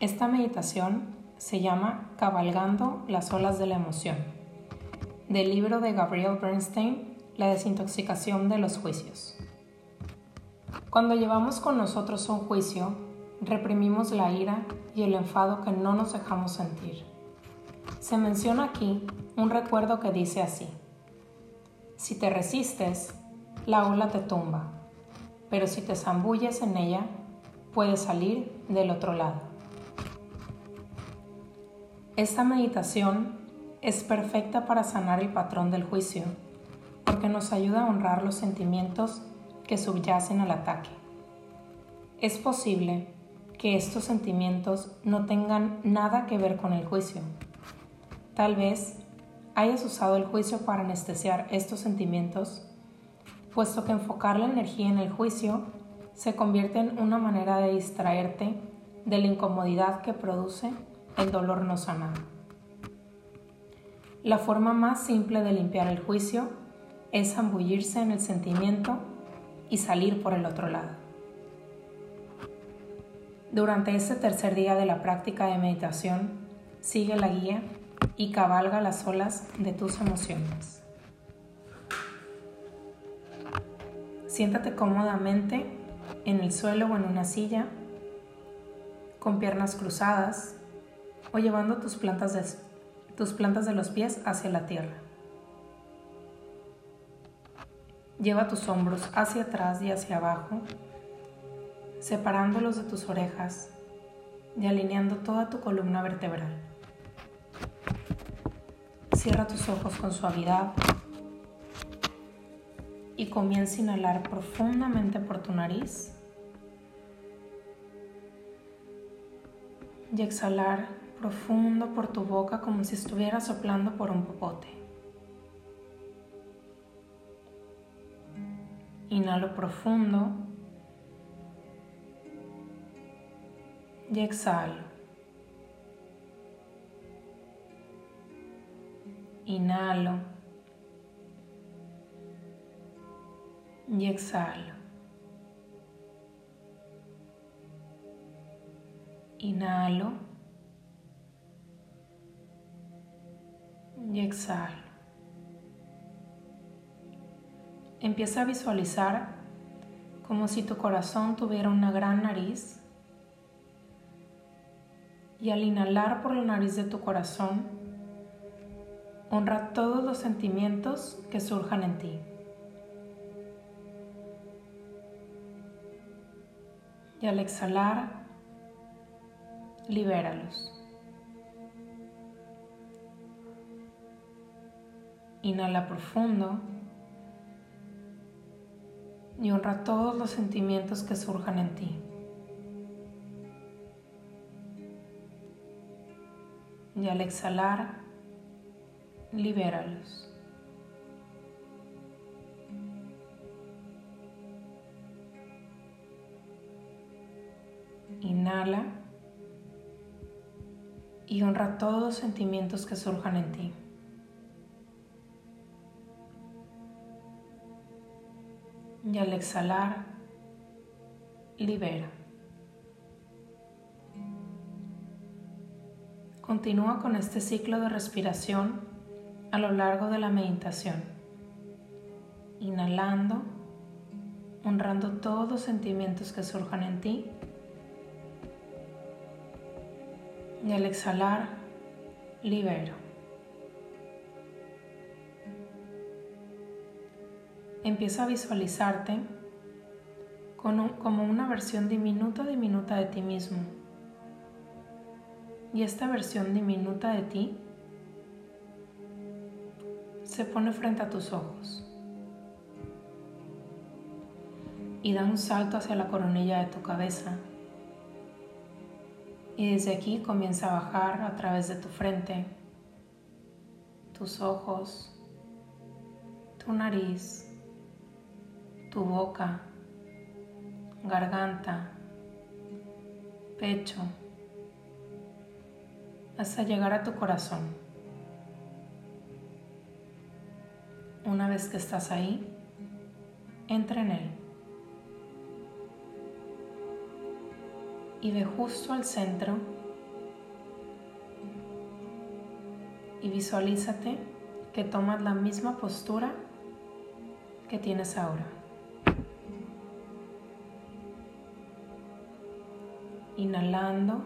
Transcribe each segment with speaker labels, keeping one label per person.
Speaker 1: Esta meditación se llama Cabalgando las olas de la emoción, del libro de Gabriel Bernstein, La desintoxicación de los juicios. Cuando llevamos con nosotros un juicio, reprimimos la ira y el enfado que no nos dejamos sentir. Se menciona aquí un recuerdo que dice así, si te resistes, la ola te tumba, pero si te zambulles en ella, puedes salir del otro lado. Esta meditación es perfecta para sanar el patrón del juicio, porque nos ayuda a honrar los sentimientos que subyacen al ataque. Es posible que estos sentimientos no tengan nada que ver con el juicio. Tal vez hayas usado el juicio para anestesiar estos sentimientos, puesto que enfocar la energía en el juicio se convierte en una manera de distraerte de la incomodidad que produce el dolor no sanado. La forma más simple de limpiar el juicio es zambullirse en el sentimiento y salir por el otro lado. Durante este tercer día de la práctica de meditación, sigue la guía y cabalga las olas de tus emociones. Siéntate cómodamente en el suelo o en una silla, con piernas cruzadas o llevando tus plantas de, tus plantas de los pies hacia la tierra. Lleva tus hombros hacia atrás y hacia abajo, separándolos de tus orejas y alineando toda tu columna vertebral. Cierra tus ojos con suavidad y comienza a inhalar profundamente por tu nariz y exhalar profundo por tu boca como si estuvieras soplando por un popote. Inhalo profundo y exhalo. Inhalo y exhalo. Inhalo. Y exhalo. Empieza a visualizar como si tu corazón tuviera una gran nariz y al inhalar por la nariz de tu corazón, honra todos los sentimientos que surjan en ti. Y al exhalar, libéralos. Inhala profundo y honra todos los sentimientos que surjan en ti. Y al exhalar, libéralos. Inhala y honra todos los sentimientos que surjan en ti. Y al exhalar, libera. Continúa con este ciclo de respiración a lo largo de la meditación, inhalando, honrando todos los sentimientos que surjan en ti y al exhalar, libero. Empieza a visualizarte como una versión diminuta diminuta de ti mismo. Y esta versión diminuta de ti se pone frente a tus ojos y da un salto hacia la coronilla de tu cabeza. Y desde aquí comienza a bajar a través de tu frente, tus ojos, tu nariz, tu boca, garganta, pecho, hasta llegar a tu corazón. Una vez que estás ahí, entra en él y ve justo al centro y visualízate que tomas la misma postura que tienes ahora. Inhalando,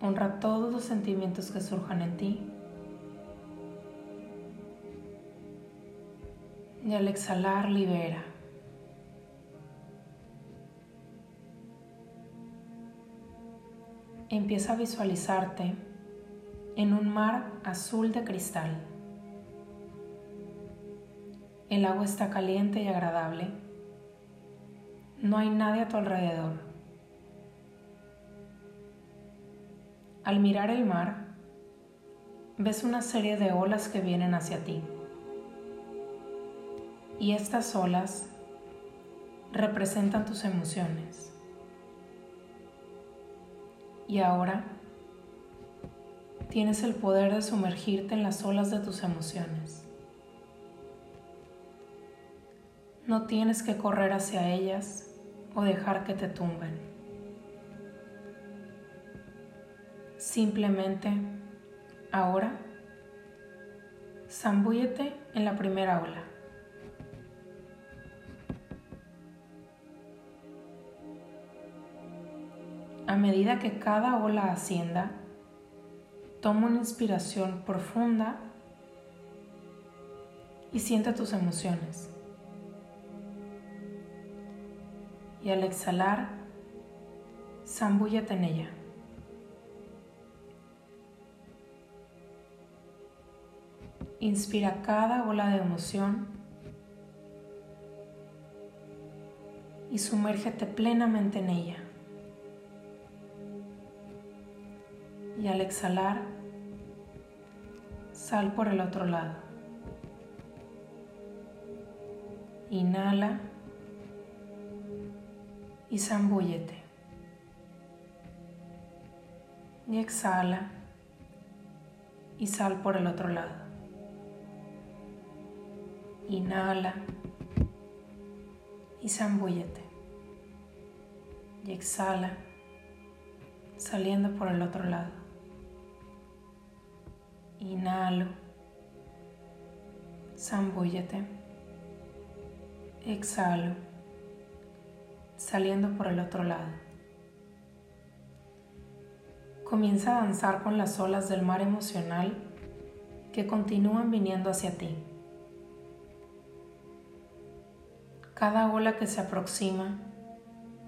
Speaker 1: honra todos los sentimientos que surjan en ti. Y al exhalar, libera. Empieza a visualizarte en un mar azul de cristal. El agua está caliente y agradable. No hay nadie a tu alrededor. Al mirar el mar, ves una serie de olas que vienen hacia ti. Y estas olas representan tus emociones. Y ahora tienes el poder de sumergirte en las olas de tus emociones. No tienes que correr hacia ellas o dejar que te tumben. Simplemente, ahora, zambúyete en la primera ola. A medida que cada ola ascienda, Toma una inspiración profunda y siente tus emociones. Y al exhalar, zambúllate en ella. Inspira cada ola de emoción y sumérgete plenamente en ella. y al exhalar, sal por el otro lado. Inhala y zambúllete. Y exhala y sal por el otro lado. Inhala y zambúllete. Y exhala saliendo por el otro lado. Inhalo. Zambúllete. Exhalo. Saliendo por el otro lado. Comienza a danzar con las olas del mar emocional que continúan viniendo hacia ti. Cada ola que se aproxima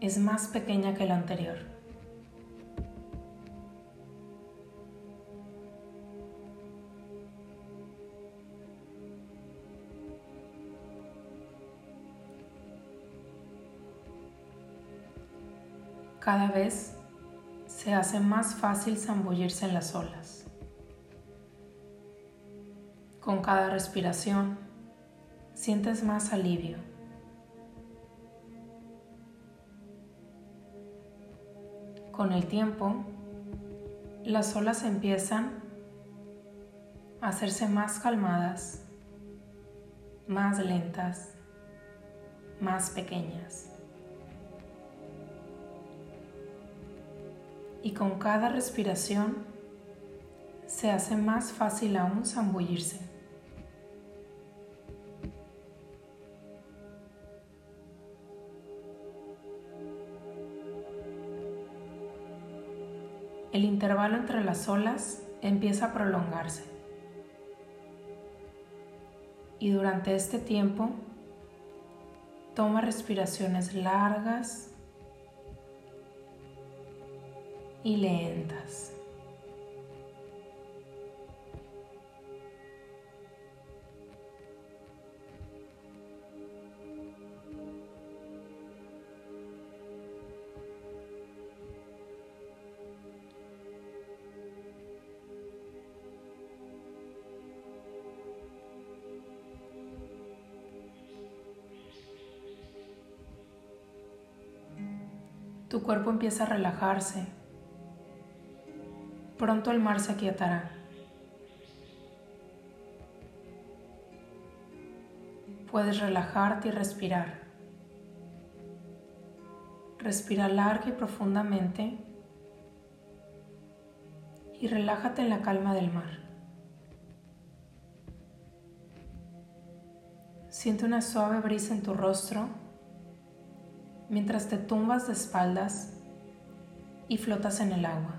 Speaker 1: es más pequeña que la anterior. Cada vez se hace más fácil zambullirse en las olas. Con cada respiración sientes más alivio. Con el tiempo, las olas empiezan a hacerse más calmadas, más lentas, más pequeñas. y con cada respiración se hace más fácil aún zambullirse. El intervalo entre las olas empieza a prolongarse. Y durante este tiempo, toma respiraciones largas y lentas. Tu cuerpo empieza a relajarse. Pronto el mar se aquietará. Puedes relajarte y respirar. Respira larga y profundamente y relájate en la calma del mar. Siente una suave brisa en tu rostro mientras te tumbas de espaldas y flotas en el agua.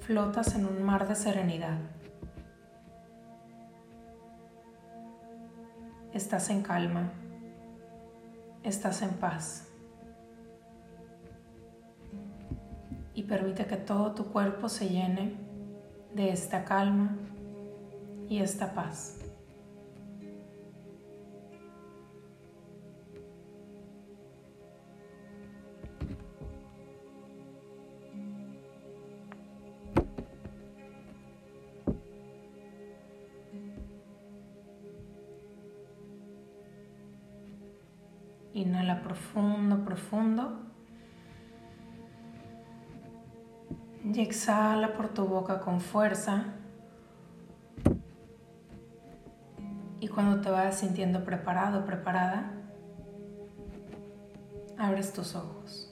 Speaker 1: Flotas en un mar de serenidad. Estás en calma estás en paz. Permite que todo tu cuerpo se llene de esta calma y esta paz. Inhala profundo, profundo. Y exhala por tu boca con fuerza. Y cuando te vayas sintiendo preparado, preparada, abres tus ojos.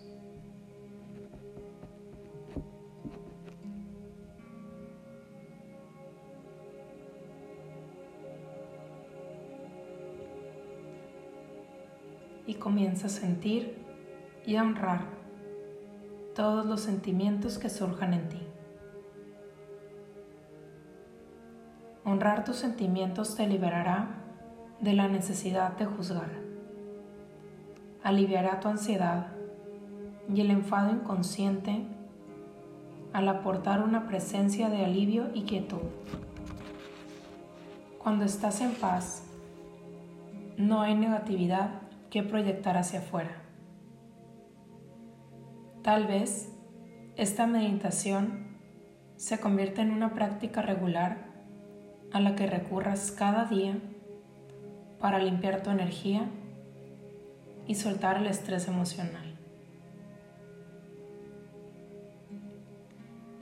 Speaker 1: y comienza a sentir y a honrar todos los sentimientos que surjan en ti. Honrar tus sentimientos te liberará de la necesidad de juzgar, aliviará tu ansiedad y el enfado inconsciente al aportar una presencia de alivio y quietud. Cuando estás en paz, no hay negatividad que proyectar hacia afuera. Tal vez esta meditación se convierta en una práctica regular a la que recurras cada día para limpiar tu energía y soltar el estrés emocional.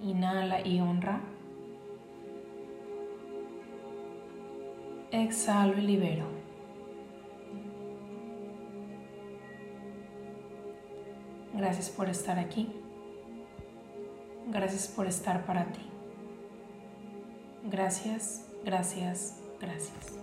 Speaker 1: Inhala y honra. Exhalo y libero. Gracias por estar aquí. Gracias por estar para ti. Gracias, gracias, gracias.